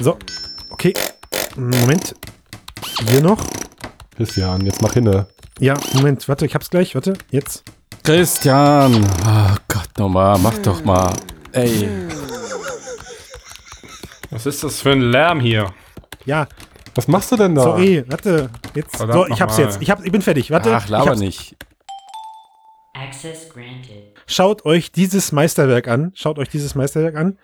So, okay. Moment. Hier noch. Christian, jetzt mach hinne. Ja, Moment, warte, ich hab's gleich, warte, jetzt. Christian, oh Gott nochmal, mach doch mal. Ey, Was ist das für ein Lärm hier? Ja, Was machst du denn da? sorry, warte. Jetzt. Verdammt so, ich hab's nochmal. jetzt. Ich, hab, ich bin fertig, warte. ach, ich laber nicht. Access granted. Schaut euch dieses Meisterwerk an. Schaut euch dieses Meisterwerk an.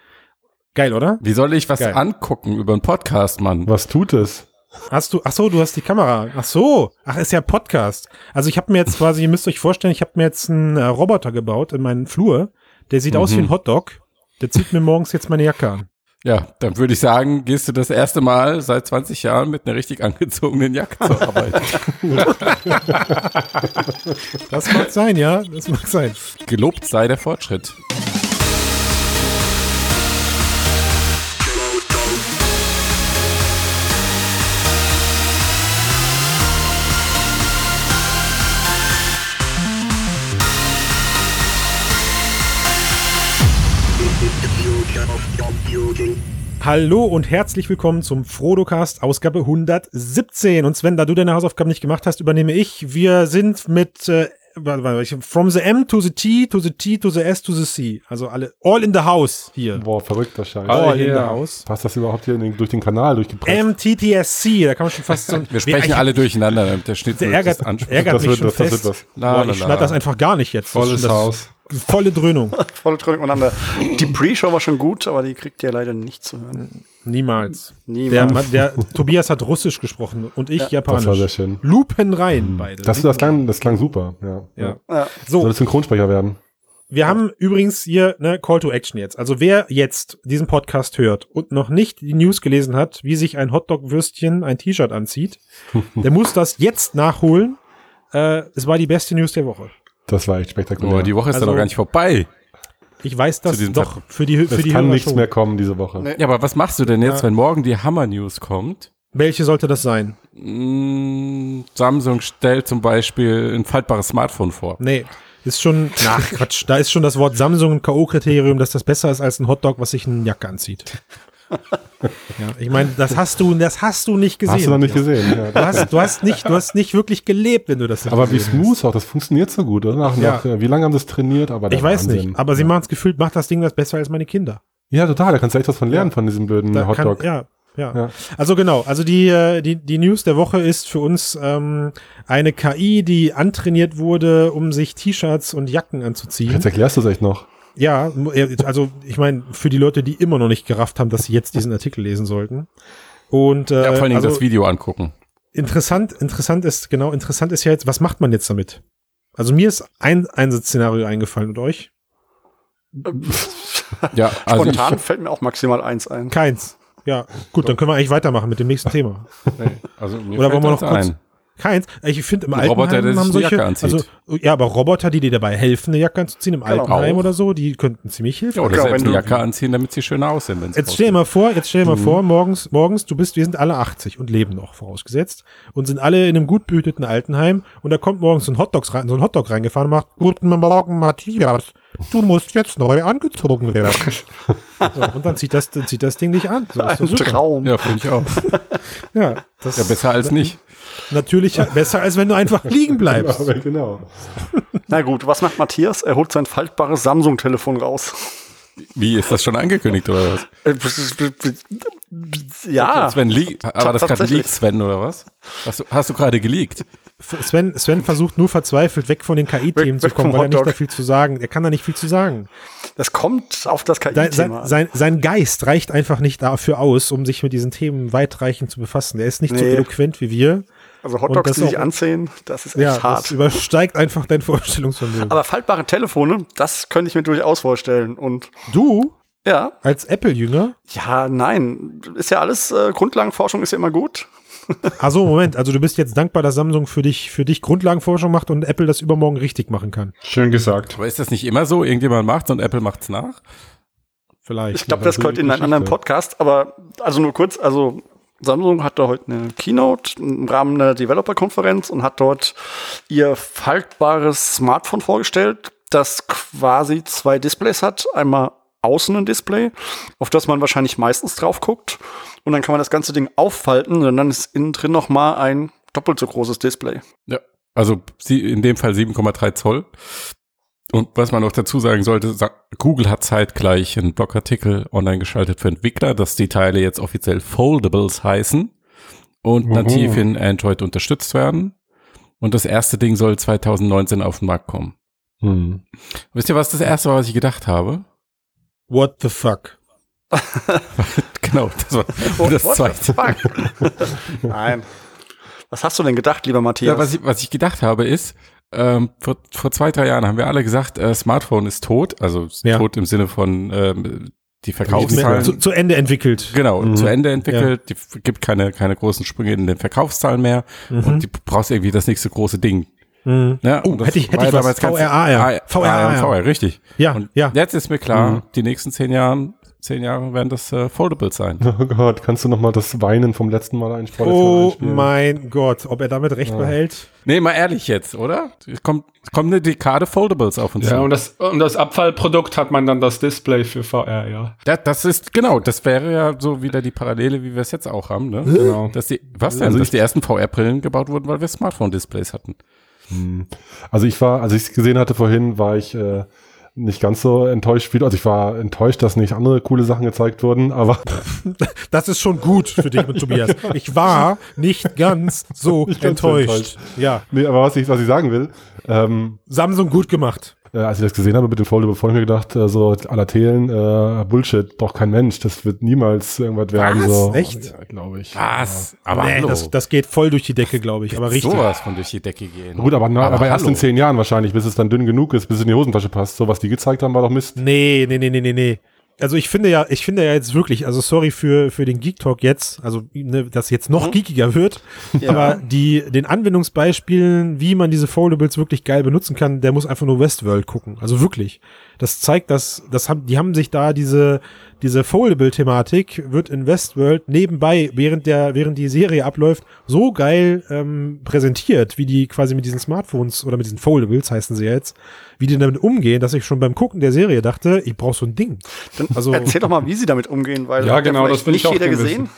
Geil, oder? Wie soll ich was Geil. angucken über einen Podcast, Mann? Was tut es? Hast du, ach so, du hast die Kamera. Ach so, ach, ist ja Podcast. Also ich habe mir jetzt quasi, ihr müsst euch vorstellen, ich habe mir jetzt einen äh, Roboter gebaut in meinen Flur. Der sieht aus wie ein Hotdog. Der zieht mir morgens jetzt meine Jacke an. Ja, dann würde ich sagen, gehst du das erste Mal seit 20 Jahren mit einer richtig angezogenen Jacke zur Arbeit. Das mag sein, ja, das mag sein. Gelobt sei der Fortschritt. Hallo und herzlich willkommen zum Frodocast Ausgabe 117. Und Sven, da du deine Hausaufgaben nicht gemacht hast, übernehme ich. Wir sind mit äh, warte, warte, ich- from the M to the T to the T to the S to the C. Also alle all in the house hier. Boah, verrückter Scheiß. Alle All in the house. Passt das überhaupt hier in den, durch den Kanal durchgepresst? MTTSC, da kann man schon fast so Wir sprechen alle durcheinander, der Schnitt Der ärgert, anspricht. ärgert das mich wird schon was, das fest. wird was. La, Boah, la, ich schneide das einfach gar nicht jetzt. Das Volles das- Haus. Volle Dröhnung. Volle Dröhnung miteinander. Die Pre-Show war schon gut, aber die kriegt ihr leider nicht zu hören. Niemals. Niemals. Der, der Tobias hat Russisch gesprochen und ich Japanisch. Das war sehr schön. Lupen rein, beide. Das, das, klang, das klang super. Ja. ja. Ja. So, Soll das Synchronsprecher werden? Wir haben übrigens hier eine Call to Action jetzt. Also wer jetzt diesen Podcast hört und noch nicht die News gelesen hat, wie sich ein Hotdog-Würstchen ein T-Shirt anzieht, der muss das jetzt nachholen. Äh, es war die beste News der Woche. Das war echt spektakulär. Oh, die Woche ist Also- ja noch gar nicht vorbei. Ich weiß das doch Zeitpunkt. für die, für es die kann Hörer nichts schon. mehr kommen diese Woche. Nee. Ja, aber was machst du denn jetzt, Ja. wenn morgen die Hammer-News kommt? Welche sollte das sein? Mm, Samsung stellt zum Beispiel ein faltbares Smartphone vor. Nee, ist schon, ach Quatsch, da ist schon das Wort Samsung ein K.O.-Kriterium, dass das besser ist als ein Hotdog, was sich eine Jacke anzieht. Ja, ich meine, das hast du, das hast du nicht gesehen. Hast du noch nicht gesehen? Ja. Du hast, du hast nicht, du hast nicht wirklich gelebt, wenn du das nicht Aber wie gesehen hast. smooth auch, das funktioniert so gut, oder? Nach, Ja. nach, wie lange haben sie es trainiert? Aber Ich weiß Wahnsinn. nicht, aber sie machen es gefühlt, macht das Ding das besser als meine Kinder. Ja, total, da kannst du echt was von lernen, von diesem blöden Da kann, Hotdog. ja, ja, Ja. Also genau, also die, äh, die, die News der Woche ist für uns ähm, eine KI, die antrainiert wurde, um sich T-Shirts und Jacken anzuziehen. Jetzt erklärst du es echt noch. Ja, also ich meine, für die Leute, die immer noch nicht gerafft haben, dass sie jetzt diesen Artikel lesen sollten. Und äh, Ja, vor allen Dingen also das Video angucken. interessant, interessant ist, genau, interessant ist ja jetzt, was macht man jetzt damit? Also mir ist ein Einsatzszenario eingefallen und euch? Ja, also Spontan ich, fällt mir auch maximal eins ein. Keins. Ja, gut, dann können wir eigentlich weitermachen mit dem nächsten Thema. also mir Oder fällt wollen wir noch das kurz- ein. Keins. Ich finde im Altenheim Roboter, der sich haben eine solche, Jacke anzieht. also ja, aber Roboter, die dir dabei helfen, eine Jacke anzuziehen im Genau. Altenheim Auch. oder so, die könnten ziemlich hilfreich Ja, oder selbst wenn eine Jacke anziehen, damit sie schöner aussehen, wenn sie Jetzt stell dir mal vor, jetzt stell dir mal Mhm. vor, morgens, morgens, du bist, wir sind alle 80 und leben noch, vorausgesetzt, und sind alle in einem gut behüteten Altenheim, und da kommt morgens so ein Hotdog rein, so ein Hotdog reingefahren und macht, guten Morgen, Matthias, du musst jetzt neu angezogen werden. so, und dann zieht das, dann zieht das Ding dich an. So, Ein super. Traum. Ja, finde ich auch. Ja, das Ja, besser als nicht. Natürlich besser, als wenn du einfach liegen bleibst. Aber genau. Na gut, was macht Matthias? Er holt sein faltbares Samsung-Telefon raus. Wie, ist das schon angekündigt oder was? Äh, Ja. Sven liegt, aber das gerade liegt, Sven, oder was? Hast du, hast du gerade geleakt? Sven, Sven versucht nur verzweifelt weg von den KI-Themen zu kommen, weil er nicht da viel zu sagen. Er kann da nicht viel zu sagen. Das kommt auf das KI-Thema sein, sein, sein Geist reicht einfach nicht dafür aus, um sich mit diesen Themen weitreichend zu befassen. Er ist nicht so Nee. eloquent wie wir. Also Hotdogs, das die sich ansehen, das ist echt Ja, das hart. übersteigt einfach dein Vorstellungsvermögen. Aber faltbare Telefone, das könnte ich mir durchaus vorstellen. Und du ja, als Apple-Jünger, ja, nein, ist ja alles, äh, Grundlagenforschung ist ja immer gut. also Moment, also du bist jetzt dankbar, dass Samsung für dich, für dich Grundlagenforschung macht und Apple das übermorgen richtig machen kann. Schön gesagt. Aber ist das nicht immer so? Irgendjemand macht's und Apple macht's nach? Vielleicht. Ich glaube, das das gehört in einen anderen. Podcast, aber also nur kurz, also Samsung hatte heute eine Keynote im Rahmen einer Developer-Konferenz und hat dort ihr faltbares Smartphone vorgestellt, das quasi zwei Displays hat, einmal außen ein Display, auf das man wahrscheinlich meistens drauf guckt. Und dann kann man das ganze Ding auffalten und dann ist innen drin noch mal ein doppelt so großes Display. Ja, also in dem Fall 7,3 Zoll. Und was man noch dazu sagen sollte, Google hat zeitgleich einen Blogartikel online geschaltet für Entwickler, dass die Teile jetzt offiziell Foldables heißen und Mhm. nativ in Android unterstützt werden. Und das erste Ding soll 2019 auf den Markt kommen. Hm. Wisst ihr, was das erste war, was ich gedacht habe? What the fuck? Genau, das war What- das what the zweite. fuck? Nein. Was hast du denn gedacht, lieber Matthias? Ja, was ich, was ich gedacht habe ist, ähm, vor, vor zwei, drei Jahren haben wir alle gesagt, äh, Smartphone ist tot, also Ja. tot im Sinne von ähm, die Verkaufszahlen. zu, zu Ende entwickelt. Genau, Mhm. zu Ende entwickelt, die f- gibt keine, keine großen Sprünge in den Verkaufszahlen mehr und die brauchst irgendwie das nächste große Ding. Mhm. Ja, Oh, hätte ich- hätte ich ja was. damals ganz- VRAR. Ah, VRAR. VR, VR, richtig. Ja, Und ja. jetzt ist mir klar, die nächsten zehn Jahren, zehn Jahre werden das äh, Foldables sein. Oh Gott, kannst du noch mal das Weinen vom letzten Mal einspielen? Oh mein Gott, ob er damit recht behält? Nee, mal ehrlich jetzt, oder? Es kommt, es kommt eine Dekade Foldables auf uns Ja, zu. und das, und das Abfallprodukt hat man dann das Display für VR, ja. Das, das ist, genau, das wäre ja so wieder die Parallele, wie wir es jetzt auch haben, ne? Genau. Dass die, was denn? Also dass die ersten VR-Brillen gebaut wurden, weil wir Smartphone-Displays hatten. Also ich war, als ich es gesehen hatte vorhin, war ich äh, nicht ganz so enttäuscht wie du. Also ich war enttäuscht, dass nicht andere coole Sachen gezeigt wurden, aber Das ist schon gut für dich mit Tobias. Ich war nicht ganz so Nicht ganz enttäuscht. enttäuscht. Ja, nee, aber was ich, was ich sagen will, ähm, Samsung gut gemacht. Äh, als ich das gesehen habe mit dem Foldable, vorhin mir gedacht, äh, so aller Thelen, äh, Bullshit, braucht kein Mensch, das wird niemals irgendwas werden. Was? So. Echt? Ja, glaube ich. Was? Aber nee, hallo. das, das geht voll durch die Decke, glaube ich. Aber richtig. sowas von durch die Decke gehen. Gut, aber, na, aber, erst hallo. in zehn Jahren wahrscheinlich, bis es dann dünn genug ist, bis es in die Hosentasche passt. So, was die gezeigt haben, war doch Mist. Nee, nee, nee, nee, nee, nee. Also ich finde ja, ich finde ja jetzt wirklich, also sorry für, für den Geek Talk jetzt, also ne, dass jetzt noch geekiger wird, Ja. aber die, den Anwendungsbeispielen, wie man diese Foldables wirklich geil benutzen kann, der muss einfach nur Westworld gucken. Also wirklich. Das zeigt, dass, das haben, die haben sich da diese, diese Foldable-Thematik wird in Westworld nebenbei, während der, während die Serie abläuft, so geil ähm, präsentiert, wie die quasi mit diesen Smartphones oder mit diesen Foldables heißen sie jetzt, wie die damit umgehen, dass ich schon beim Gucken der Serie dachte, ich brauche so ein Ding. Dann Also- erzähl doch mal, wie sie damit umgehen, weil Ja, genau, das will ich nicht auch jeder gesehen. wissen.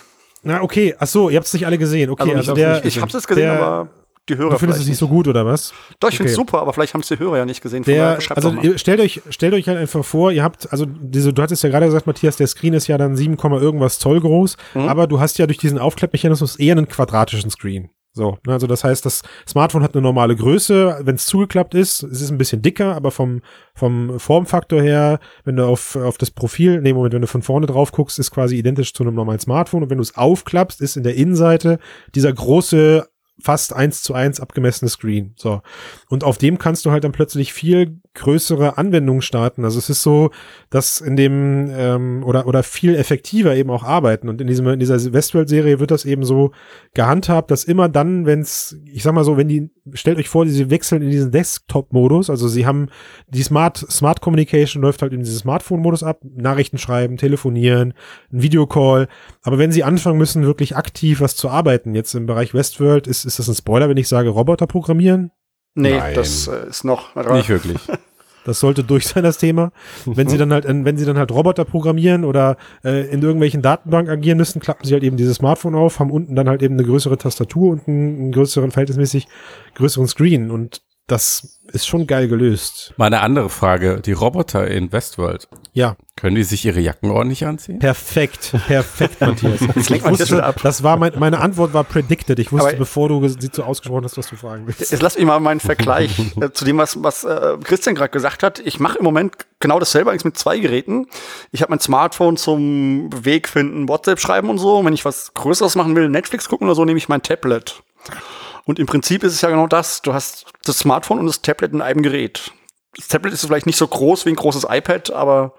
Na, okay, ach so, ihr habt es nicht alle gesehen. Okay, Also, also, ich, der, ich hab's jetzt gesehen, der, aber die Hörer du findest es nicht so gut, oder was? Doch, ich Okay. super, aber vielleicht haben es die Hörer ja nicht gesehen. Der, also ihr- stellt euch, stellt euch halt einfach vor, ihr habt, also diese, du hattest ja gerade gesagt, Matthias, der Screen ist ja dann 7, irgendwas Zoll groß, Mhm. aber du hast ja durch diesen Aufklappmechanismus eher einen quadratischen Screen. So, ne, also das heißt, das Smartphone hat eine normale Größe, wenn es zugeklappt ist, es ist ein bisschen dicker, aber vom, vom Formfaktor her, wenn du auf, auf das Profil, nee, Moment, wenn du von vorne drauf guckst, ist quasi identisch zu einem normalen Smartphone und wenn du es aufklappst, ist in der Innenseite dieser große fast eins zu eins abgemessene Screen. So. Und auf dem kannst du halt dann plötzlich viel größere Anwendungen starten. Also es ist so, dass in dem ähm, oder oder viel effektiver eben auch arbeiten. Und in diesem in dieser Westworld-Serie wird das eben so gehandhabt, dass immer dann, wenn es, ich sag mal so, wenn die, stellt euch vor, sie wechseln in diesen Desktop-Modus. Also sie haben die Smart Smart Communication läuft halt in diesem Smartphone-Modus ab, Nachrichten schreiben, telefonieren, ein Videocall. Aber wenn sie anfangen müssen, wirklich aktiv was zu arbeiten, jetzt im Bereich Westworld, ist, ist das ein Spoiler, wenn ich sage, Roboter programmieren? Nee, Nein. das äh, ist noch. Nicht wirklich. Das sollte durch sein, das Thema. Wenn sie dann halt, wenn sie dann halt Roboter programmieren oder äh, in irgendwelchen Datenbanken agieren müssen, klappen sie halt eben dieses Smartphone auf, haben unten dann halt eben eine größere Tastatur und einen, einen größeren, verhältnismäßig größeren Screen. Und das ist schon geil gelöst. Mal eine andere Frage. Die Roboter in Westworld, Ja, können die sich ihre Jacken ordentlich anziehen? perfekt, perfekt, Matthias. lenkt Ich wusste, das war mein, meine Antwort war predicted. Ich wusste, Aber- bevor du sie so ausgesprochen hast, was du fragen willst. Jetzt lass mich mal meinen Vergleich äh, zu dem, was, was äh, Christian gerade gesagt hat. Ich mache im Moment genau dasselbe eigentlich mit zwei Geräten. Ich habe mein Smartphone zum Weg finden, WhatsApp schreiben und so. Und wenn ich was Größeres machen will, Netflix gucken oder so, nehme ich mein Tablet. Und im Prinzip ist es ja genau das. Du hast das Smartphone und das Tablet in einem Gerät. Das Tablet ist vielleicht nicht so groß wie ein großes iPad, aber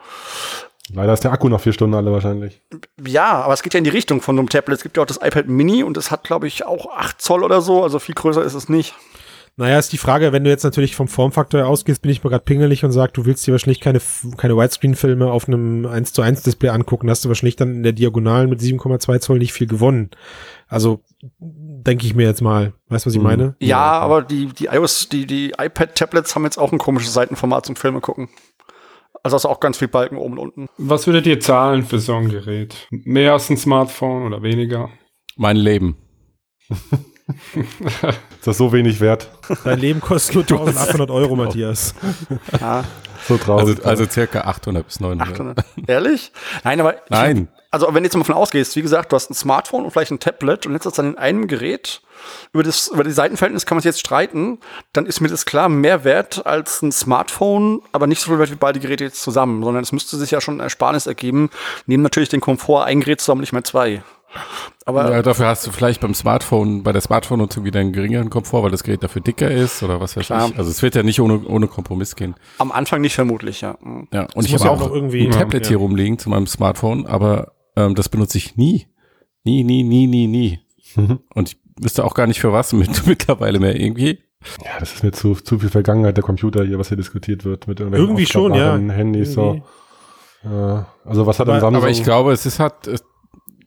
Leider ist der Akku nach vier Stunden alle wahrscheinlich. ja, aber es geht ja in die Richtung von einem Tablet. Es gibt ja auch das iPad Mini und das hat, glaube ich, auch 8 Zoll oder so. Also viel größer ist es nicht. Naja, ist die Frage, wenn du jetzt natürlich vom Formfaktor ausgehst, bin ich mal gerade pingelig und sag, du willst dir wahrscheinlich keine, keine Widescreen-Filme auf einem 1 zu 1 Display angucken, hast du wahrscheinlich dann in der Diagonalen mit 7,2 Zoll nicht viel gewonnen. Also, denke ich mir jetzt mal. Weißt du, was ich Mhm. meine? Ja, aber die, die iOS, die, die iPad-Tablets haben jetzt auch ein komisches Seitenformat zum Filme gucken. Also hast du auch ganz viel Balken oben und unten. Was würdet ihr zahlen für so ein Gerät? Mehr als ein Smartphone oder weniger? Mein Leben. Ist das so wenig wert? Dein Leben kostet nur 1800 Euro, Matthias. Ja, So traurig. Also, also circa 800 bis 900. 800. Ehrlich? Nein, aber. ich- Nein. Also, wenn du jetzt mal davon ausgehst, wie gesagt, du hast ein Smartphone und vielleicht ein Tablet und jetzt hast du dann in einem Gerät. Über, das, über die Seitenverhältnis kann man sich jetzt streiten. Dann ist mir das klar mehr wert als ein Smartphone, aber nicht so viel wert wie beide Geräte jetzt zusammen, sondern es müsste sich ja schon ein Ersparnis ergeben. Nehmen natürlich den Komfort ein Gerät zusammen, nicht mehr zwei. Aber Ja, dafür hast du vielleicht beim Smartphone, bei der Smartphone-Nutzung wieder einen geringeren Komfort, weil das Gerät dafür dicker ist oder was weiß Klar. ich. Also es wird ja nicht ohne, ohne Kompromiss gehen. am Anfang nicht vermutlich, ja. Mhm. Ja, und Das ich muss habe ja auch noch irgendwie- ein Tablet ja. hier rumliegen zu meinem Smartphone, aber ähm, das benutze ich nie. Nie, nie, nie, nie, nie. Mhm. Und ich wüsste auch gar nicht für was mit, mittlerweile mehr irgendwie. ja, das ist mir zu, zu viel Vergangenheit der Computer hier, was hier diskutiert wird mit irgendwelchen Irgendwie schon, ja. Handys Irgendwie. so. Äh, also was hat Aber- Samsung? Aber ich glaube, es ist halt, äh,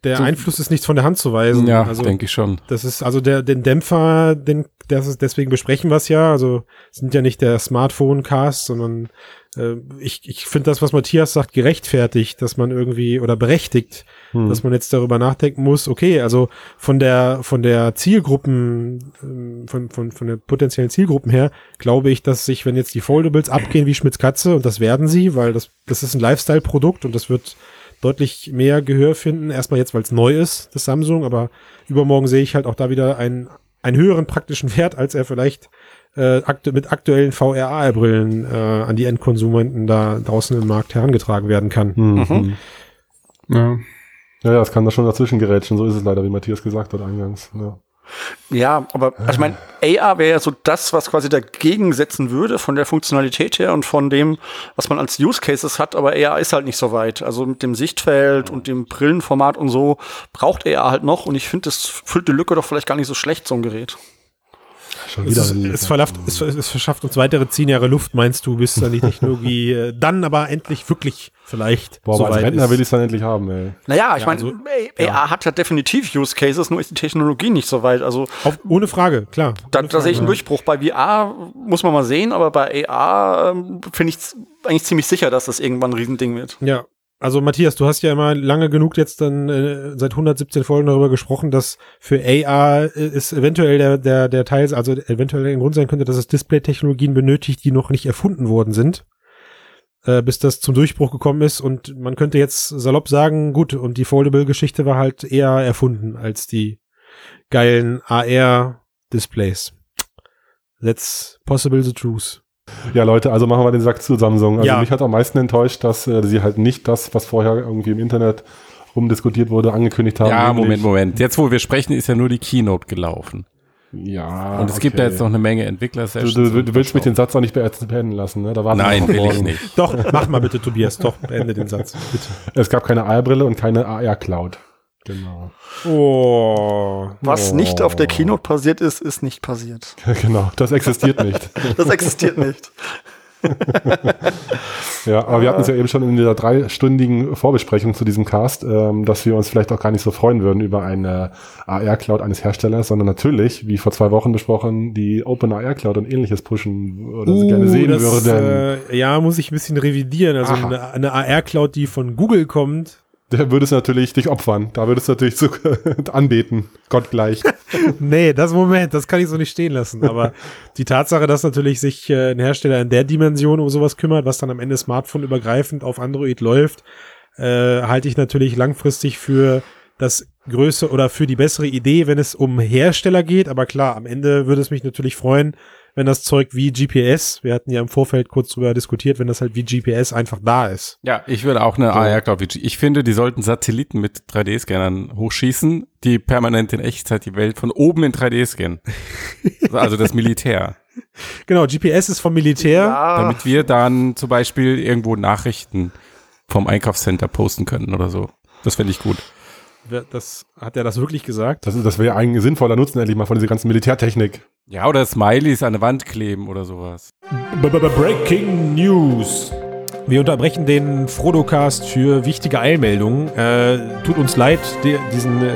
Der So- Einfluss ist nicht von der Hand zu weisen. ja, also, denke ich schon. Das ist also der den Dämpfer, den das ist, deswegen besprechen wir es ja. Also sind ja nicht der Smartphone-Cast, sondern äh, ich, ich finde das, was Matthias sagt, gerechtfertigt, dass man irgendwie oder berechtigt, Hm. dass man jetzt darüber nachdenken muss. Okay, also von der von der Zielgruppen ähm, von von von der potenziellen Zielgruppen her glaube ich, dass sich, wenn jetzt die Foldables abgehen wie Schmitz Katze und das werden sie, weil das das ist ein Lifestyle-Produkt und das wird deutlich mehr Gehör finden. Erstmal jetzt, weil es neu ist, das Samsung, aber übermorgen sehe ich halt auch da wieder einen, einen höheren praktischen Wert, als er vielleicht äh, aktu mit aktuellen VR-Brillen äh, an die Endkonsumenten da draußen im Markt herangetragen werden kann. Hm, Mhm. hm. Ja. Ja, ja, das kann da schon dazwischen gerätschen. So ist es leider, wie Matthias gesagt hat eingangs. Ja. Ja, aber also ich meine, AR wäre ja so das, was quasi dagegen setzen würde von der Funktionalität her und von dem, was man als Use Cases hat, aber AR ist halt nicht so weit. Also mit dem Sichtfeld und dem Brillenformat und so braucht AR halt noch und ich finde, das füllt die Lücke doch vielleicht gar nicht so schlecht, so ein Gerät. Schon Es, wieder. es, Lücke. verlafft, es, es verschafft uns weitere zehn Jahre Luft, meinst du, bis dann die Technologie äh, dann aber endlich wirklich vielleicht Boah, aber als Rentner ist. will ich es dann endlich haben, ey. Naja, ich Ja, meine, also, AR ja. hat ja definitiv Use Cases, nur ist die Technologie nicht so weit. Also Auf, ohne Frage, klar. da, da sehe ich einen. Durchbruch. Bei VR muss man mal sehen, aber bei AR ähm, finde ich eigentlich ziemlich sicher, dass das irgendwann ein Riesending wird. Ja, also Matthias, du hast ja immer lange genug jetzt dann äh, seit 117 Folgen darüber gesprochen, dass für AR äh, ist eventuell der, der, der Teil, also eventuell ein Grund sein könnte, dass es Display-Technologien benötigt, die noch nicht erfunden worden sind, äh, bis das zum Durchbruch gekommen ist. Und man könnte jetzt salopp sagen, gut, und die Foldable-Geschichte war halt eher erfunden als die geilen AR-Displays. That's possible the truth. Ja, Leute, also machen wir den Sack zu Samsung. Also Ja. mich hat am meisten enttäuscht, dass äh, sie halt nicht das, was vorher irgendwie im Internet rumdiskutiert wurde, angekündigt haben. Ja, nämlich- Moment, Moment. Jetzt, wo wir sprechen, ist ja nur die Keynote gelaufen. Ja. Und es gibt ja jetzt noch eine Menge entwickler Du, du, du, willst mich den Satz auch nicht be- beenden lassen, ne? Da warten wir Nein, noch will ich nicht. Doch, mach mal bitte, Tobias. Doch, beende den Satz. Bitte. Es gab keine AR-Brille und keine AR-Cloud. Genau. Oh. Was Oh. nicht auf der Keynote passiert ist, ist nicht passiert. genau, das existiert nicht. Das existiert nicht. Ja, aber wir hatten es ja eben schon in dieser dreistündigen Vorbesprechung zu diesem Cast, ähm, dass wir uns vielleicht auch gar nicht so freuen würden über eine AR-Cloud eines Herstellers, sondern natürlich, wie vor zwei Wochen besprochen, die Open AR-Cloud und ähnliches pushen oder sie gerne sehen Uh, das, würden. Äh, ja, muss ich ein bisschen revidieren. Also Aha. eine, eine AR-Cloud, die von Google kommt. Der würde es natürlich dich opfern. Da würdest du natürlich zu, anbeten. Gott gleich. nee, das Moment, das kann ich so nicht stehen lassen. Aber die Tatsache, dass natürlich sich äh, ein Hersteller in der Dimension um sowas kümmert, was dann am Ende smartphone-übergreifend auf Android läuft, äh, halte ich natürlich langfristig für das größere oder für die bessere Idee, wenn es um Hersteller geht. Aber klar, am Ende würde es mich natürlich freuen, wenn das Zeug wie GPS, wir hatten ja im Vorfeld kurz drüber diskutiert, wenn das halt wie GPS einfach da ist. Ja, ich würde auch eine AR Cloud. Ich finde, die sollten Satelliten mit 3D-Scannern hochschießen, die permanent in Echtzeit die Welt von oben in 3D scannen. also das Militär. Genau, GPS ist vom Militär. Damit wir dann zum Beispiel irgendwo Nachrichten vom Einkaufscenter posten können oder so. Das fände ich gut. Das, hat er das wirklich gesagt? Das, das wäre ein sinnvoller Nutzen endlich mal von dieser ganzen Militärtechnik. Ja, oder Smileys an der Wand kleben oder sowas. Breaking News. Wir unterbrechen den Frodocast für wichtige Eilmeldungen. Äh, tut uns leid, die, diesen äh,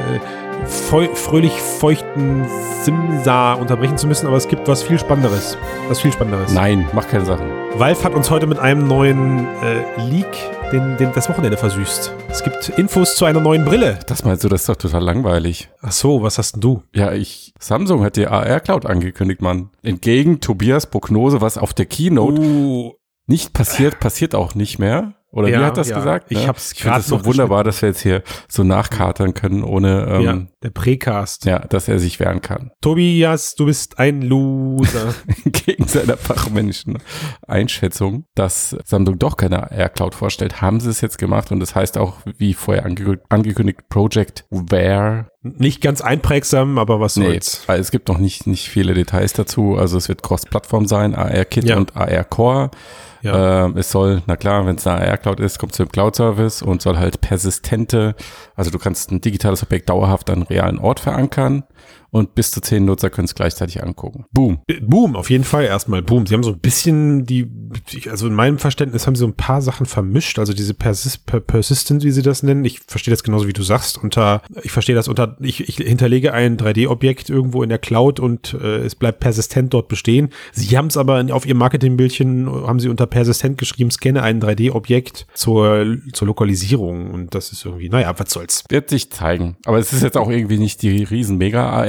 feu fröhlich feuchten Simsa unterbrechen zu müssen, aber es gibt was viel Spannenderes. Was viel Spannenderes. Nein, mach keine Sachen. Valve hat uns heute mit einem neuen äh, Leak den, den, das Wochenende versüßt. Es gibt Infos zu einer neuen Brille. Das meinst du, das ist doch total langweilig. Ach so, was hast denn du? Ja, ich, Samsung hat die AR Cloud angekündigt, Mann. Entgegen Tobias Prognose, was auf der Keynote Uh, nicht passiert, passiert auch nicht mehr. Oder wie Ja, hat das ja. gesagt? Ich ne? hab's ich finde es so wunderbar, dass wir jetzt hier so nachkatern können, ohne ähm, ja, ja. der Precast. dass er sich wehren kann. Tobias, du bist ein Loser. Gegen seiner fachmännischen Einschätzung, dass Samsung doch keine AR Cloud vorstellt, haben sie es jetzt gemacht und das heißt auch, wie vorher angekündigt, angekündigt Project Wear. Nicht ganz einprägsam, aber was Nee, soll's. es gibt noch nicht, nicht viele Details dazu. Also es wird Cross-Plattform sein, AR-Kit Ja. und AR-Core. Ja. Ähm, es soll, na klar, wenn es eine AR-Cloud ist, kommt es zum Cloud-Service und soll halt persistente, also du kannst ein digitales Objekt dauerhaft an einen realen Ort verankern und bis zu zehn Nutzer können es gleichzeitig angucken. Boom. Boom, auf jeden Fall erstmal Boom. Sie haben so ein bisschen die, also in meinem Verständnis haben sie so ein paar Sachen vermischt. Also diese Persis per Persistent, wie sie das nennen. Ich verstehe das genauso wie du sagst. Unter, ich verstehe das unter, ich, ich hinterlege ein 3D-Objekt irgendwo in der Cloud und äh, es bleibt persistent dort bestehen. Sie haben es aber auf ihrem Marketingbildchen, haben sie unter persistent geschrieben, scanne ein 3D-Objekt zur, zur Lokalisierung. Und das ist irgendwie, naja, was soll's. Wird sich zeigen. Aber es ist jetzt auch irgendwie nicht die riesen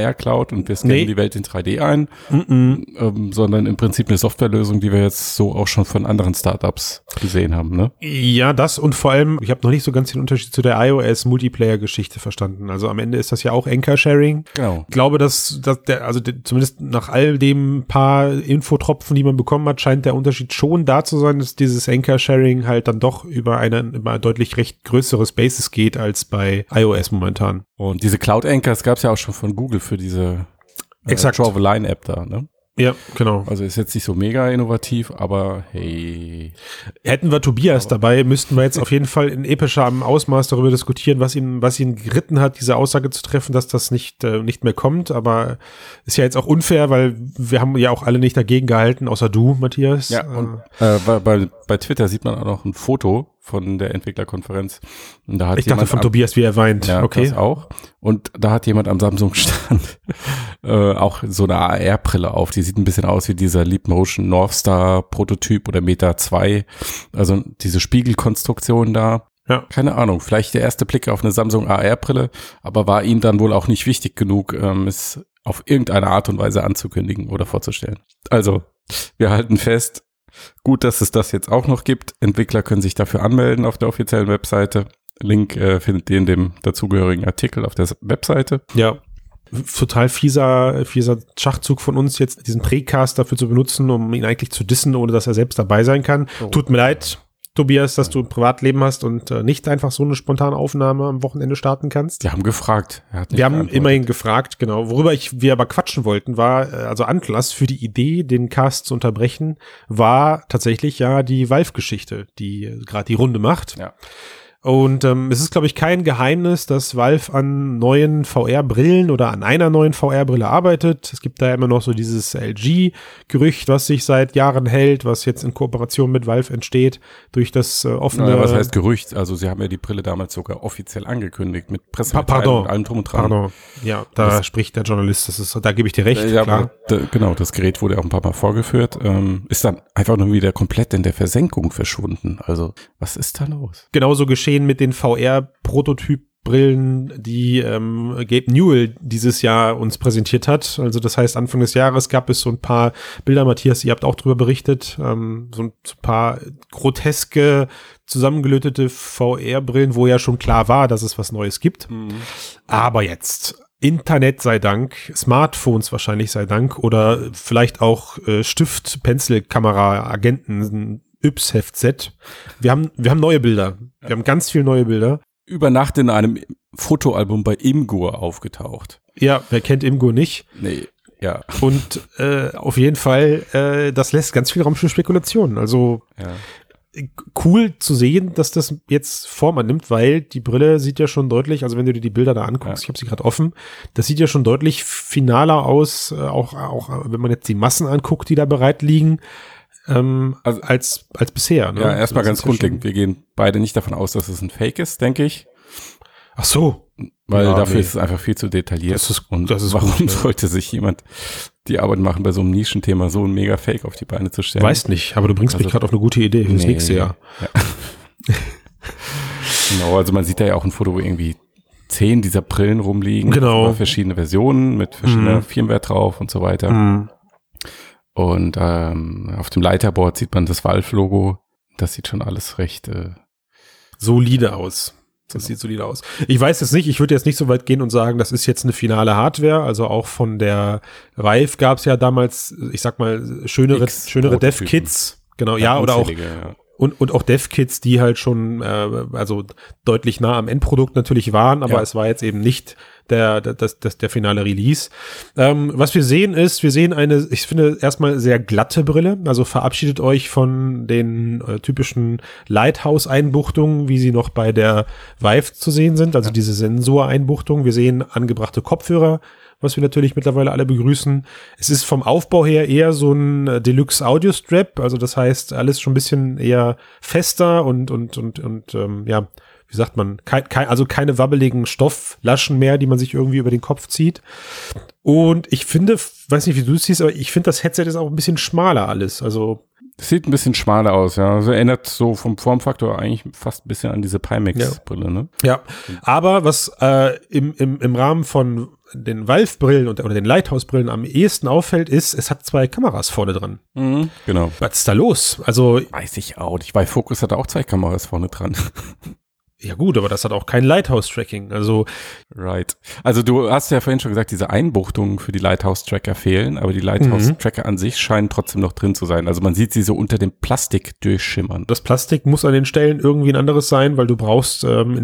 Mega-AR-Cloud und wir scannen Nee. die Welt in 3D ein, ähm, sondern im Prinzip eine Softwarelösung, die wir jetzt so auch schon von anderen Startups gesehen haben, ne? Ja, das und vor allem, ich habe noch nicht so ganz den Unterschied zu der iOS-Multiplayer-Geschichte verstanden. Also am Ende ist das ja auch Anchor-Sharing. Genau. Ich glaube, dass, dass der, also de- zumindest nach all dem paar Infotropfen, die man bekommen hat, scheint der Unterschied schon da zu sein, dass dieses Anchor-Sharing halt dann doch über eine, über ein deutlich recht größeres Basis geht als bei iOS momentan. Und diese Cloud Anchors gab es ja auch schon von Google für diese äh, Exakt. Draw the Line App da, ne? Ja, genau. Also ist jetzt nicht so mega innovativ, aber hey. Hätten wir Tobias dabei, müssten wir jetzt auf jeden Fall in epischerem Ausmaß darüber diskutieren, was ihn, was ihn geritten hat, diese Aussage zu treffen, dass das nicht, äh, nicht mehr kommt. Aber ist ja jetzt auch unfair, weil wir haben ja auch alle nicht dagegen gehalten, außer du, Matthias. Ja, und äh, bei, bei, bei Twitter sieht man auch noch ein Foto von der Entwicklerkonferenz. Und da hat ich dachte von am- Tobias, wie er weint. Ja, okay. das auch. Und da hat jemand am Samsung-Stand äh, auch so eine AR-Brille auf. Die sieht ein bisschen aus wie dieser Leap Motion North Star Prototyp oder Meta 2. Also diese Spiegelkonstruktion da. Ja. Keine Ahnung, vielleicht der erste Blick auf eine Samsung AR-Brille, aber war ihm dann wohl auch nicht wichtig genug, ähm, es auf irgendeine Art und Weise anzukündigen oder vorzustellen. Also, wir halten fest, gut, dass es das jetzt auch noch gibt. Entwickler können sich dafür anmelden auf der offiziellen Webseite. Link äh, findet ihr in dem dazugehörigen Artikel auf der Webseite. Ja. Total fieser, fieser Schachzug von uns, jetzt diesen Precast dafür zu benutzen, um ihn eigentlich zu dissen, ohne dass er selbst dabei sein kann. Tut mir leid, Tobias, dass du ein Privatleben hast und äh, nicht einfach so eine spontane Aufnahme am Wochenende starten kannst. Die haben gefragt. Wir haben immerhin gefragt, genau. Worüber ich, wir aber quatschen wollten, war, äh, also Anlass für die Idee, den Cast zu unterbrechen, war tatsächlich ja die Valve-Geschichte, die äh, gerade die Runde macht. Ja. Und ähm, es ist, glaube ich, kein Geheimnis, dass Valve an neuen VR-Brillen oder an einer neuen VR-Brille arbeitet. Es gibt da immer noch so dieses LG-Gerücht, was sich seit Jahren hält, was jetzt in Kooperation mit Valve entsteht, durch das äh, offene. Naja, was heißt Gerücht? Also sie haben ja die Brille damals sogar offiziell angekündigt mit Pressemitteilung pardon, und allem drum und dran. pardon. Ja, da spricht der Journalist. Das ist, da gebe ich dir recht, ja, klar. genau, das Gerät wurde auch ein paar Mal vorgeführt, ähm, ist dann einfach nur wieder komplett in der Versenkung verschwunden. Also, was ist da los? genauso geschehen mit den VR-Prototyp-Brillen, die ähm, Gabe Newell dieses Jahr uns präsentiert hat. Also das heißt, Anfang des Jahres gab es so ein paar Bilder, Matthias, ihr habt auch drüber berichtet, ähm, so ein paar groteske, zusammengelötete VR-Brillen, wo ja schon klar war, dass es was Neues gibt. Aber jetzt. Internet sei Dank, Smartphones wahrscheinlich sei Dank oder vielleicht auch äh, Stift, Pencil-Kamera, Agenten, Yps-Heft-Set. Wir haben, wir haben neue Bilder. Wir haben ganz viele neue Bilder. Über Nacht in einem Fotoalbum bei Imgur aufgetaucht. Ja, wer kennt Imgo nicht? Nee, ja. Und äh, auf jeden Fall, äh, das lässt ganz viel Raum für Spekulationen. Also ja. cool zu sehen, dass das jetzt Form annimmt, weil die Brille sieht ja schon deutlich, also wenn du dir die Bilder da anguckst, Ja. ich habe sie gerade offen, das sieht ja schon deutlich finaler aus, äh, auch, auch wenn man jetzt die Massen anguckt, die da bereit liegen, ähm, Also- als, als bisher. Ne? Ja, erstmal ganz ja grundlegend. Wir gehen beide nicht davon aus, dass es ein Fake ist, denke ich. Ach so. Weil Ja, dafür nee. ist es einfach viel zu detailliert. Das ist- und das ist warum gut, ja. sollte sich jemand die Arbeit machen, bei so einem Nischenthema so ein mega Fake auf die Beine zu stellen. Weiß nicht, aber du bringst mich Also- gerade auf eine gute Idee fürs Nee. nächste Jahr. Genau, also man sieht da ja auch ein Foto, wo irgendwie zehn dieser Brillen rumliegen. Genau. Verschiedene Versionen mit verschiedener Mhm. Firmware drauf und so weiter. Mhm. Und ähm, auf dem Leiterboard sieht man das Valve-Logo. Das sieht schon alles recht. Äh, Solide aus. Das Genau. sieht solide aus. Ich weiß es nicht, ich würde jetzt nicht so weit gehen und sagen, das ist jetzt eine finale Hardware. Also auch von der Vive gab es ja damals, ich sag mal, schönere, X schönere. Dev-Kits. Genau, ja, oder auch ja. und, und auch Dev-Kits, die halt schon äh, also deutlich nah am Endprodukt natürlich waren, aber Ja. es war jetzt eben nicht der, der, das, das, der finale Release. Ähm, was wir sehen ist, wir sehen eine, ich finde, erstmal sehr glatte Brille. Also verabschiedet euch von den äh, typischen Lighthouse-Einbuchtungen, wie sie noch bei der Vive zu sehen sind, also diese Sensoreinbuchtungen. Wir sehen angebrachte Kopfhörer, was wir natürlich mittlerweile alle begrüßen. Es ist vom Aufbau her eher so ein äh, Deluxe Audio Strap, also das heißt alles schon ein bisschen eher fester und und und und ähm, ja, wie sagt man, kein, kein, also keine wabbeligen Stofflaschen mehr, die man sich irgendwie über den Kopf zieht. Und ich finde, weiß nicht, wie du es siehst, aber ich finde das Headset ist auch ein bisschen schmaler alles. Also Das sieht ein bisschen schmaler aus, ja. Also erinnert so vom Formfaktor eigentlich fast ein bisschen an diese Pimax-Brille, ne? Ja, aber was äh, im, im, im Rahmen von den Valve-Brillen und, oder den Lighthouse-Brillen am ehesten auffällt, ist, es hat zwei Kameras vorne dran. Mhm. Genau. Was ist da los? Also, Weiß ich auch nicht, weil Focus hat auch zwei Kameras vorne dran. Ja gut, aber das hat auch kein Lighthouse-Tracking. Also, Right. Also du hast ja vorhin schon gesagt, diese Einbuchtungen für die Lighthouse-Tracker fehlen, aber die Lighthouse-Tracker an sich scheinen trotzdem noch drin zu sein. Also man sieht sie so unter dem Plastik durchschimmern. das Plastik muss an den Stellen irgendwie ein anderes sein, weil du brauchst ähm,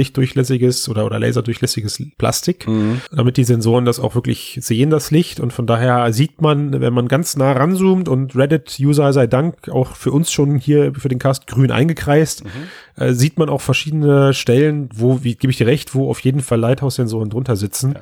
Infrarotlicht-durchlässiges oder, oder Laserdurchlässiges Plastik, Mhm. damit die Sensoren das auch wirklich sehen, das Licht. Und von daher sieht man, wenn man ganz nah ranzoomt und Reddit-User sei Dank auch für uns schon hier für den Cast grün eingekreist, äh, sieht man auch verschiedene Stellen, wo, wie gebe ich dir recht, wo auf jeden Fall Lighthouse-Sensoren drunter sitzen.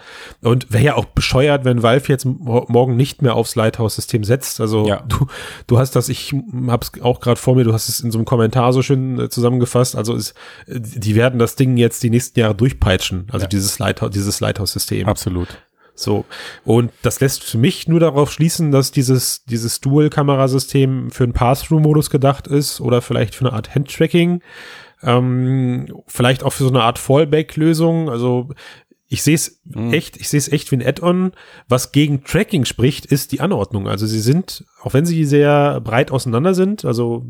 Und wäre ja auch bescheuert, wenn Valve jetzt mo- morgen nicht mehr aufs Lighthouse-System setzt. Also Ja. du, du hast das, ich hab's auch gerade vor mir, du hast es in so einem Kommentar so schön äh, zusammengefasst. Also es, äh, die werden das Ding jetzt die nächsten Jahre durchpeitschen, also Ja. dieses Lighthouse, dieses Lighthouse-System. Absolut. So. Und das lässt für mich nur darauf schließen, dass dieses, dieses Dual-Kamerasystem für einen Pass-Through-Modus gedacht ist oder vielleicht für eine Art Hand-Tracking. Ähm, vielleicht auch für so eine Art Fallback-Lösung. Also ich sehe es Mhm. echt, ich sehe es echt wie ein Add-on. Was gegen Tracking spricht, ist die Anordnung. Also sie sind, auch wenn sie sehr breit auseinander sind, also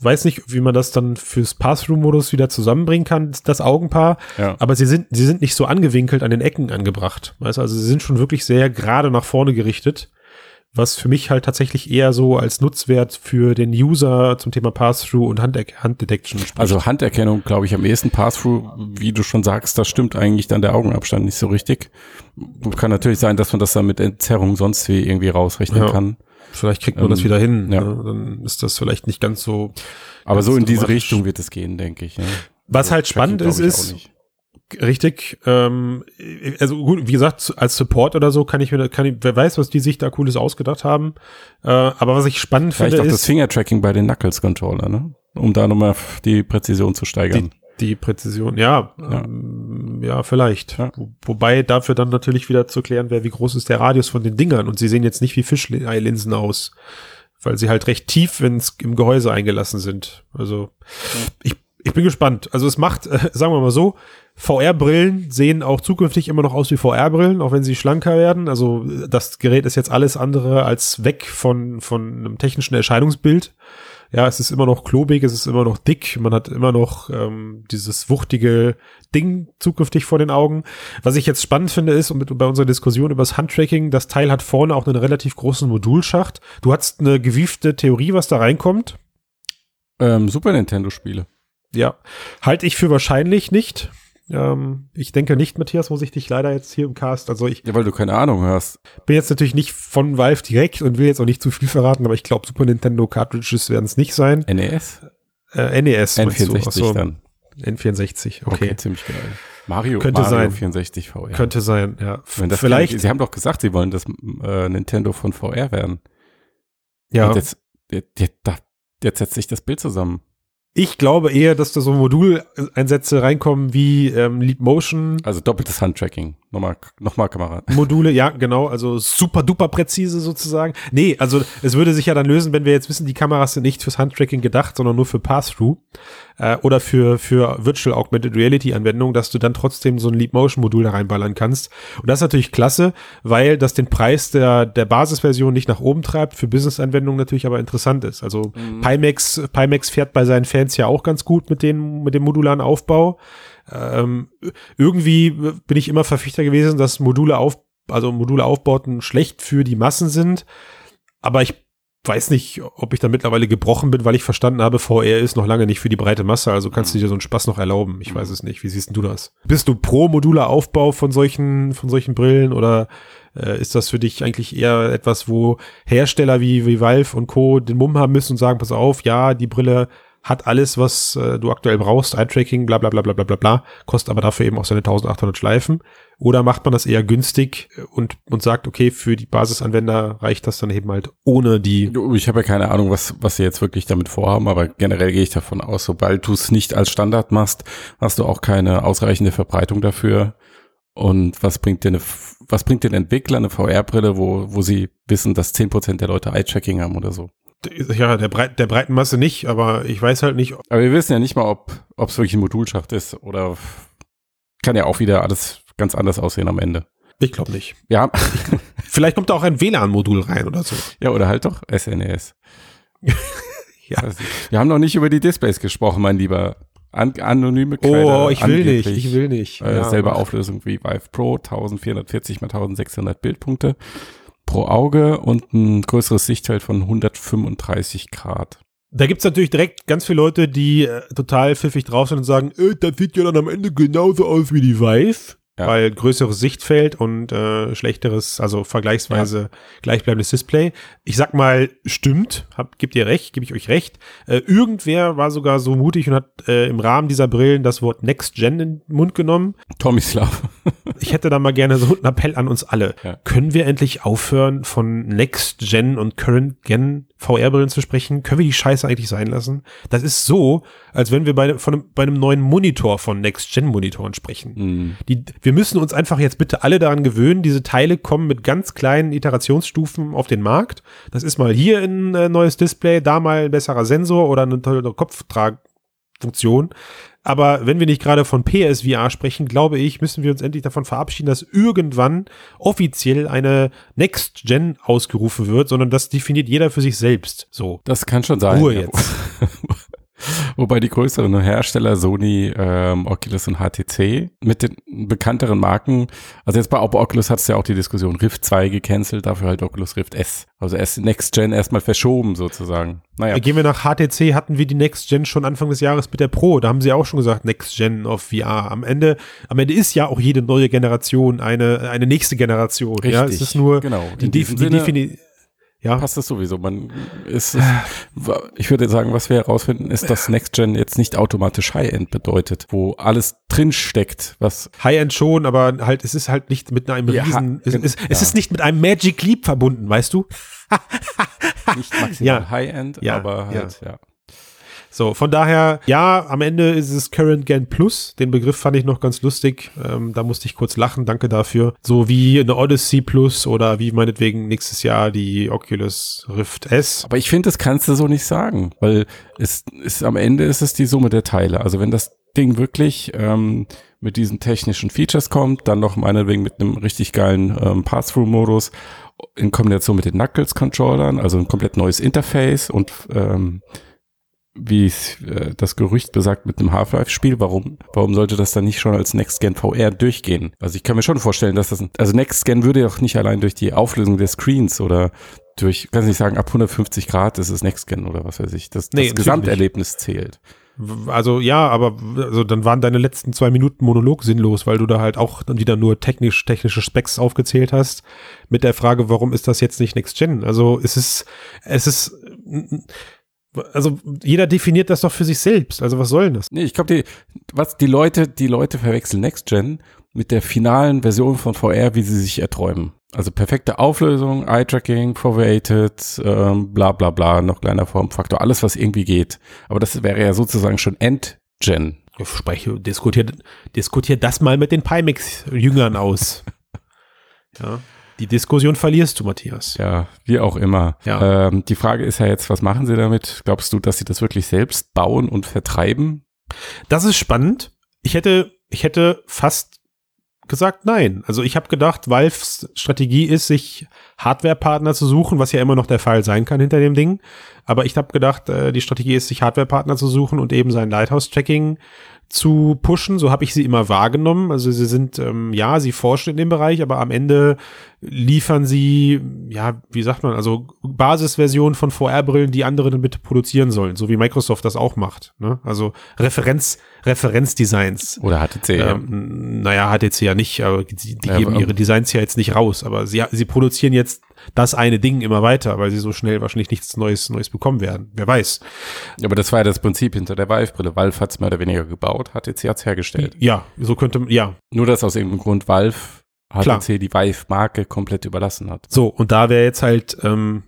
weiß nicht, wie man das dann fürs Pass-Through-Modus wieder zusammenbringen kann, das Augenpaar. Ja. Aber sie sind, sie sind nicht so angewinkelt an den Ecken angebracht. Weißt also sie sind schon wirklich sehr gerade nach vorne gerichtet. Was für mich halt tatsächlich eher so als Nutzwert für den User zum Thema Pass-Through und Hand Handdetection spricht. Also Handerkennung, glaube ich, am ehesten Pass-Through, wie du schon sagst, da stimmt eigentlich dann der Augenabstand nicht so richtig. Kann natürlich sein, dass man das dann mit Entzerrung sonst wie irgendwie rausrechnen Ja. kann. vielleicht kriegt man ähm, das wieder hin. ja. Ne? Dann ist das vielleicht nicht ganz so. Aber Ganz so in diese. Richtung wird es gehen, denke ich. Ne? Was halt spannend ist, ist. Richtig, ähm, also gut, wie gesagt, als Support oder so kann ich mir, kann ich, wer weiß, was die sich da Cooles ausgedacht haben. Äh, aber was ich spannend Vielleicht finde, auch das ist Finger-Tracking bei den Knuckles-Controller, ne? Um da nochmal die Präzision zu steigern. die Präzision. Ja, Ja. ähm, ja vielleicht. Ja. Wo, wobei dafür dann natürlich wieder zu klären wäre, wie groß ist der Radius von den Dingern. Und sie sehen jetzt nicht wie Fischei-Linsen aus, weil sie halt recht tief ins, im Gehäuse eingelassen sind. Also ich, ich bin gespannt. Also es macht, äh, sagen wir mal so, VR-Brillen sehen auch zukünftig immer noch aus wie VR-Brillen, auch wenn sie schlanker werden. Also das Gerät ist jetzt alles andere als weg von, von einem technischen Erscheinungsbild. Ja, es ist immer noch klobig, es ist immer noch dick, man hat immer noch ähm, dieses wuchtige Ding zukünftig vor den Augen. Was ich jetzt spannend finde, ist, und mit, bei unserer Diskussion über das Handtracking, das Teil hat vorne auch einen relativ großen Modulschacht. Du hast eine gewiefte Theorie, was da reinkommt. Ähm, Super Nintendo-Spiele. Ja, halte ich für wahrscheinlich nicht. Ähm, ich denke nicht, Matthias, muss ich dich leider jetzt hier im Cast. Also ich Ja, weil du keine Ahnung hast. bin jetzt natürlich nicht von Valve direkt und will jetzt auch nicht zu viel verraten, aber ich glaube, Super Nintendo Cartridges werden es nicht sein. NES? Äh, NES. meinst du? N64 Ach so, dann. N64, okay. Okay, ziemlich geil. Mario, Könnte Mario sein. 64 VR. Könnte sein, ja. Wenn das Vielleicht, Kann, sie haben doch gesagt, sie wollen das äh, Nintendo von VR werden. ja. Und jetzt, jetzt, jetzt, jetzt setzt sich das Bild zusammen. Ich glaube eher, dass da so Moduleinsätze reinkommen wie ähm, Leap Motion. Also doppeltes Handtracking. Nochmal, nochmal Kamera. Module, ja, genau, also super duper präzise sozusagen. Nee, also es würde sich ja dann lösen, wenn wir jetzt wissen, die Kameras sind nicht fürs Handtracking gedacht, sondern nur für Pass-Through äh, oder für, für Virtual Augmented Reality Anwendungen, dass du dann trotzdem so ein Leap Motion Modul da reinballern kannst. Und das ist natürlich klasse, weil das den Preis der, der Basisversion nicht nach oben treibt, für Business-Anwendungen natürlich aber interessant ist. Also Pimax, Pimax fährt bei seinen Fans ja auch ganz gut mit, den, mit dem modularen Aufbau. Ähm, irgendwie bin ich immer Verfechter gewesen, dass Module auf, also Module Aufbauten schlecht für die Massen sind. Aber ich weiß nicht, ob ich da mittlerweile gebrochen bin, weil ich verstanden habe, VR ist noch lange nicht für die breite Masse, also kannst du dir so einen Spaß noch erlauben. Ich weiß es nicht. Wie siehst du das? Bist du pro modular Aufbau von solchen, von solchen Brillen oder äh, ist das für dich eigentlich eher etwas, wo Hersteller wie, wie Valve und Co. den Mumm haben müssen und sagen, pass auf, ja, die Brille hat alles, was äh, du aktuell brauchst, Eye-Tracking, bla bla bla bla bla bla bla, kostet aber dafür eben auch seine 1800 Schleifen. Oder macht man das eher günstig und, und sagt, okay, für die Basisanwender reicht das dann eben halt ohne die. Ich habe ja keine Ahnung, was, was sie jetzt wirklich damit vorhaben, aber generell gehe ich davon aus, sobald du es nicht als Standard machst, hast du auch keine ausreichende Verbreitung dafür. Und was bringt dir eine, was bringt den Entwickler eine VR-Brille, wo, wo sie wissen, dass 10% der Leute Eye-Tracking haben oder so? Ja, der, Breit, der breiten Masse nicht, aber ich weiß halt nicht, Aber wir wissen ja nicht mal, ob es wirklich ein Modulschacht ist oder kann ja auch wieder alles ganz anders aussehen am Ende. ich glaube nicht. Ja, Vielleicht kommt da auch ein WLAN-Modul rein oder so. ja oder halt doch SNES. Ja. Weiß nicht. Wir haben noch nicht über die Displays gesprochen, mein lieber. An anonyme Quelle. Oh, ich will nicht, ich will nicht. Äh, Ja, selbe mach. Auflösung wie Vive Pro, 1440 mal 1600 Bildpunkte pro Auge und ein größeres Sichtfeld von 135 Grad. Da gibt's natürlich direkt ganz viele Leute, die äh, total pfiffig drauf sind und sagen, äh, das sieht ja dann am Ende genauso aus wie die Vive. Ja. Weil größeres Sichtfeld und äh, schlechteres, also vergleichsweise gleichbleibendes Display. Ich sag mal, stimmt, hab, gibt ihr recht, gebe ich euch recht. Äh, irgendwer war sogar so mutig und hat äh, im Rahmen dieser Brillen das Wort Next Gen in den Mund genommen. Tomislav. Ich hätte da mal gerne so einen Appell an uns alle. Ja. Können wir endlich aufhören, von Next Gen und Current Gen VR-Brillen zu sprechen? Können wir die Scheiße eigentlich sein lassen? Das ist so, als wenn wir bei, von einem, bei einem neuen Monitor von Next Gen Monitoren sprechen. Hm. Die, wir müssen uns einfach jetzt bitte alle daran gewöhnen, diese Teile kommen mit ganz kleinen Iterationsstufen auf den Markt. Das ist mal hier ein äh, neues Display, da mal ein besserer Sensor oder eine tolle Kopftragfunktion. Aber wenn wir nicht gerade von PSVR sprechen, glaube ich, müssen wir uns endlich davon verabschieden, dass irgendwann offiziell eine Next Gen ausgerufen wird, sondern das definiert jeder für sich selbst. So. Das kann schon sein. Ruhe jetzt. Wobei die größeren Hersteller Sony, ähm, Oculus und HTC mit den bekannteren Marken, also jetzt bei Oculus hat es ja auch die Diskussion Rift 2 gecancelt, dafür halt Oculus Rift S. Also erst Next Gen erstmal verschoben sozusagen. Naja, Gehen wir nach HTC, hatten wir die Next Gen schon Anfang des Jahres mit der Pro. Da haben sie auch schon gesagt, Next Gen auf VR. Am Ende, am Ende ist ja auch jede neue Generation eine, eine nächste Generation. Ja, es Richtig, ist nur genau. die, die, die Sinne- Defini ja, passt das sowieso. Man ist, ist ich würde sagen, was wir herausfinden, ist, dass Next Gen jetzt nicht automatisch High-End bedeutet, wo alles drin steckt, was High-End schon, aber halt, es ist halt nicht mit einem Ja, riesen, es, es, es ja. ist nicht mit einem Magic Leap verbunden, weißt du? nicht maximal Ja. High-End, Ja, aber halt, ja. So, von daher, ja, am Ende ist es Current Gen Plus. Den Begriff fand ich noch ganz lustig. Ähm, da musste ich kurz lachen, danke dafür. So wie eine Odyssey Plus oder wie meinetwegen nächstes Jahr die Oculus Rift S. Aber ich finde, das kannst du so nicht sagen, weil es ist am Ende ist es die Summe der Teile. Also wenn das Ding wirklich ähm, mit diesen technischen Features kommt, dann noch meinetwegen mit einem richtig geilen ähm, Pass-Through-Modus in Kombination mit den Knuckles-Controllern, also ein komplett neues Interface und ähm, wie es äh, das Gerücht besagt mit einem Half-Life-Spiel, warum, warum sollte das dann nicht schon als Next-Gen VR durchgehen? Also ich kann mir schon vorstellen, dass das, also Next-Gen würde ja auch nicht allein durch die Auflösung der Screens oder durch, kann ich nicht sagen, ab 150 Grad ist es Next-Gen oder was weiß ich, das, das Nee, natürlich Gesamterlebnis zählt. W- Also ja, aber also dann waren deine letzten zwei Minuten Monolog sinnlos, weil du da halt auch dann wieder nur technisch technische Specs aufgezählt hast mit der Frage, warum ist das jetzt nicht Next Gen? Also es ist es ist also jeder definiert das doch für sich selbst. Also was soll denn das? Nee, ich glaube, die, was die Leute, die Leute verwechseln Next Gen mit der finalen Version von VR, wie sie sich erträumen. Also perfekte Auflösung, Eye-Tracking, Foveated, ähm, bla bla bla, noch kleiner Formfaktor, alles was irgendwie geht. Aber das wäre ja sozusagen schon End-Gen. Ich spreche, diskutiert, diskutiert das mal mit den Pimax-Jüngern aus. ja. Die Diskussion verlierst du, Matthias. Ja, wie auch immer. Ja. Ähm, die Frage ist ja jetzt, was machen sie damit? Glaubst du, dass sie das wirklich selbst bauen und vertreiben? Das ist spannend. Ich hätte, ich hätte fast gesagt, nein. Also ich habe gedacht, Valves Strategie ist, sich Hardware-Partner zu suchen, was ja immer noch der Fall sein kann hinter dem Ding. Aber ich habe gedacht, äh, die Strategie ist, sich Hardware-Partner zu suchen und eben sein Lighthouse-Tracking zu pushen. So habe ich sie immer wahrgenommen. Also sie sind, ähm, ja, sie forschen in dem Bereich, aber am Ende liefern sie, ja, wie sagt man, also Basisversionen von VR-Brillen, die andere dann bitte produzieren sollen, so wie Microsoft das auch macht. Ne? Also Referenz, Referenzdesigns. Oder HTC? Ähm, naja, HTC ja nicht, aber die, die Ja, geben aber- ihre Designs ja jetzt nicht raus, aber sie, sie produzieren jetzt das eine Ding immer weiter, weil sie so schnell wahrscheinlich nichts Neues, Neues bekommen werden. Wer weiß. Aber das war ja das Prinzip hinter der Valve-Brille. Valve hat es mehr oder weniger gebaut, HTC hat es hergestellt. Ja, so könnte, ja. Nur, dass aus irgendeinem Grund Valve. HTC die Vive-Marke komplett überlassen hat. So, und da wäre jetzt halt ähm,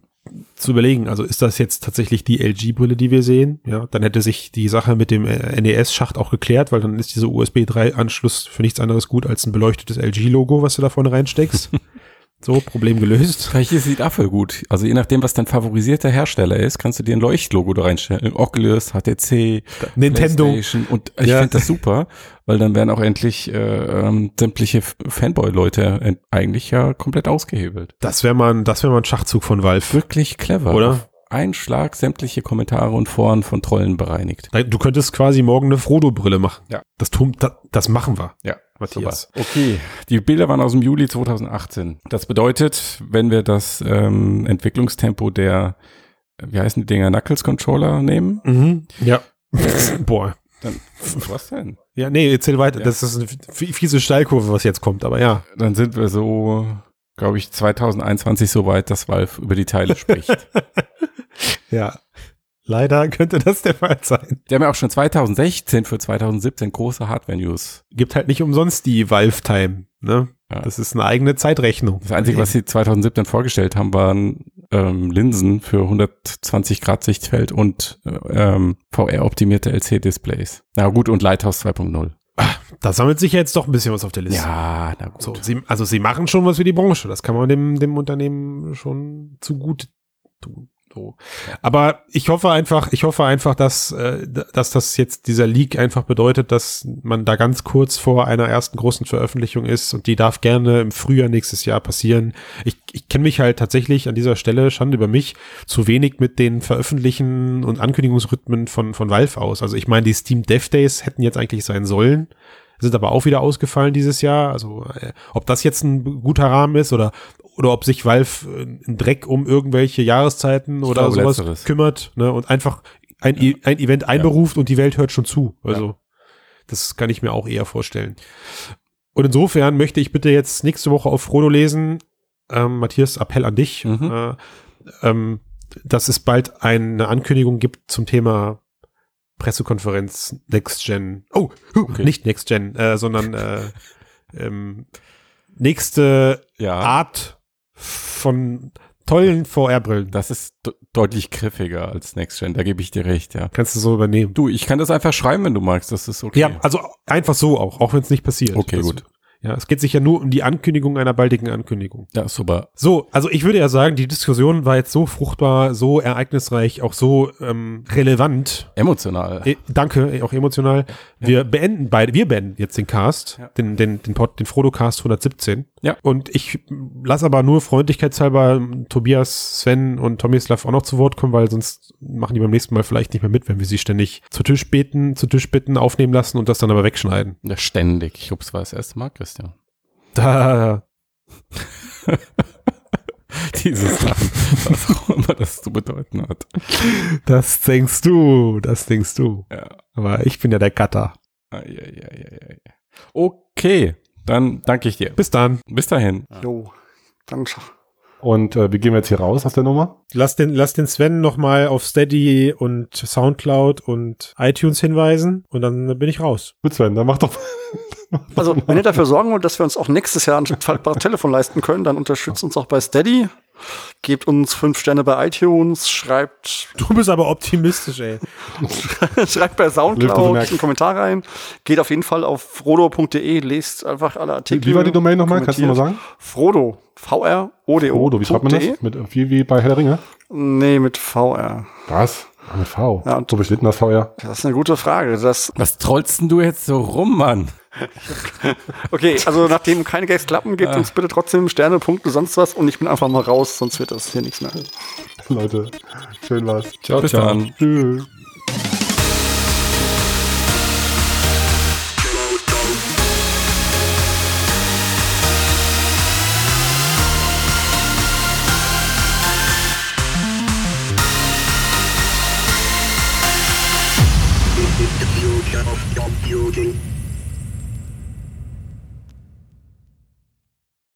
zu überlegen, also ist das jetzt tatsächlich die LG-Brille, die wir sehen? Ja, dann hätte sich die Sache mit dem äh, NES-Schacht auch geklärt, weil dann ist dieser USB 3-Anschluss für nichts anderes gut als ein beleuchtetes LG-Logo, was du da vorne reinsteckst. so, Problem gelöst. Vielleicht ist dafür gut. Also je nachdem, was dein favorisierter Hersteller ist, kannst du dir ein Leuchtlogo da reinstellen. Oculus, HTC, Nintendo. Und ich Ja. finde das super, weil dann werden auch endlich äh, ähm, sämtliche Fanboy-Leute ent- eigentlich ja komplett ausgehebelt. Das wäre mal, ein- das wäre mal ein Schachzug von Valve. Wirklich clever. Oder? Einen Schlag sämtliche Kommentare und Foren von Trollen bereinigt. Du könntest quasi morgen eine Frodo-Brille machen. Ja. Das, tun, das, das machen wir. Ja, Matthias. Super. Okay, die Bilder waren aus dem Juli 2018. Das bedeutet, wenn wir das ähm, Entwicklungstempo der, wie heißen die Dinger, Knuckles Controller nehmen, Mhm. Ja. Boah. dann, was denn? Ja, nee, erzähl weiter. Ja. Das ist eine fie- fiese Steilkurve, was jetzt kommt, aber ja. Dann sind wir so, glaube ich, 2021 so weit, dass Valve über die Teile spricht. Ja. Leider könnte das der Fall sein. Die haben ja auch schon 2016 für 2017 große Hardware-News. Gibt halt nicht umsonst die Valve-Time, ne? Ja. Das ist eine eigene Zeitrechnung. Das Einzige, was sie 2017 vorgestellt haben, waren ähm, Linsen für 120 Grad Sichtfeld und äh, ähm, VR-optimierte LC-Displays. Na gut, und Lighthouse 2.0. Da sammelt sich ja jetzt doch ein bisschen was auf der Liste. Ja, na gut. So, sie, also sie machen schon was für die Branche. Das kann man dem, dem Unternehmen schon zu gut tun. So. Aber ich hoffe einfach, ich hoffe einfach, dass, äh, dass das jetzt dieser Leak einfach bedeutet, dass man da ganz kurz vor einer ersten großen Veröffentlichung ist und die darf gerne im Frühjahr nächstes Jahr passieren. Ich, ich kenne mich halt tatsächlich an dieser Stelle, Schande über mich, zu wenig mit den Veröffentlichen und Ankündigungsrhythmen von, von Valve aus. Also ich meine, die Steam Dev Days hätten jetzt eigentlich sein sollen sind aber auch wieder ausgefallen dieses Jahr. Also äh, ob das jetzt ein guter Rahmen ist oder oder ob sich Valve äh, einen Dreck um irgendwelche Jahreszeiten oder glaube, sowas Letzteres. kümmert ne, und einfach ein, E- ein Event einberuft und die Welt hört schon zu. Also das kann ich mir auch eher vorstellen. Und insofern möchte ich bitte jetzt nächste Woche auf Frodo lesen. Ähm, Matthias, Appell an dich, Mhm. äh, ähm, dass es bald eine Ankündigung gibt zum Thema Pressekonferenz Next Gen. Oh, Okay. nicht Next Gen, äh, sondern äh, ähm, nächste Ja, Art von tollen VR-Brillen. das ist de- deutlich griffiger als Next Gen, da gebe ich dir recht, ja. Kannst du so übernehmen. Du, ich kann das einfach schreiben, wenn du magst, das ist okay. Ja, also einfach so auch, auch wenn es nicht passiert. Okay, also, gut. Ja, es geht sich ja nur um die Ankündigung einer baldigen Ankündigung. Ja, super. So, also ich würde ja sagen, die Diskussion war jetzt so fruchtbar, so ereignisreich, auch so ähm, relevant. Emotional. Eh, danke, eh, auch emotional. Wir beenden beide, wir beenden jetzt den Cast, Ja. den, den, den, Pod, den Frodo-Cast 117. Ja. Und ich lasse aber nur freundlichkeitshalber ähm, Tobias, Sven und Tomislav auch noch zu Wort kommen, weil sonst machen die beim nächsten Mal vielleicht nicht mehr mit, wenn wir sie ständig zu Tisch beten, zu Tisch bitten, aufnehmen lassen und das dann aber wegschneiden. Ja, ständig. Ich es war das erste Mal, Christian. Da, Dieses Lachen, was auch immer das zu bedeuten hat. das denkst du, das denkst du. Ja. Aber ich bin ja der Cutter. Okay, dann danke ich dir. Bis dann. Bis dahin. Jo, sch- Und äh, wie gehen wir jetzt hier raus aus der Nummer? Lass den, lass den Sven nochmal auf Steady und Soundcloud und iTunes hinweisen und dann bin ich raus. Gut, Sven, dann mach doch, Also, wenn ihr dafür sorgen wollt, dass wir uns auch nächstes Jahr ein faltbares Telefon leisten können, dann unterstützt uns auch bei Steady. Gebt uns fünf Sterne bei iTunes, schreibt, Du bist aber optimistisch, ey. schreibt bei Soundcloud einen Kommentar rein. Geht auf jeden Fall auf frodo.de, lest einfach alle Artikel. Wie war die Domain nochmal? Kannst du mal sagen? Frodo. V-R-O-D-O. Odo, wie schreibt man das? Mit, wie, wie bei Herr der Ringe? Nee, mit VR. Was? Mit V. Ja, und- besteht denn das VR? Das ist eine gute Frage. Das, Was trollst denn du jetzt so rum, Mann? okay, also nachdem keine Gags klappen, gebt uns bitte trotzdem Sterne, Punkte, sonst was und ich bin einfach mal raus, sonst wird das hier nichts mehr. Leute, schön war's. Ciao, Bis ciao. dann. Tschüss.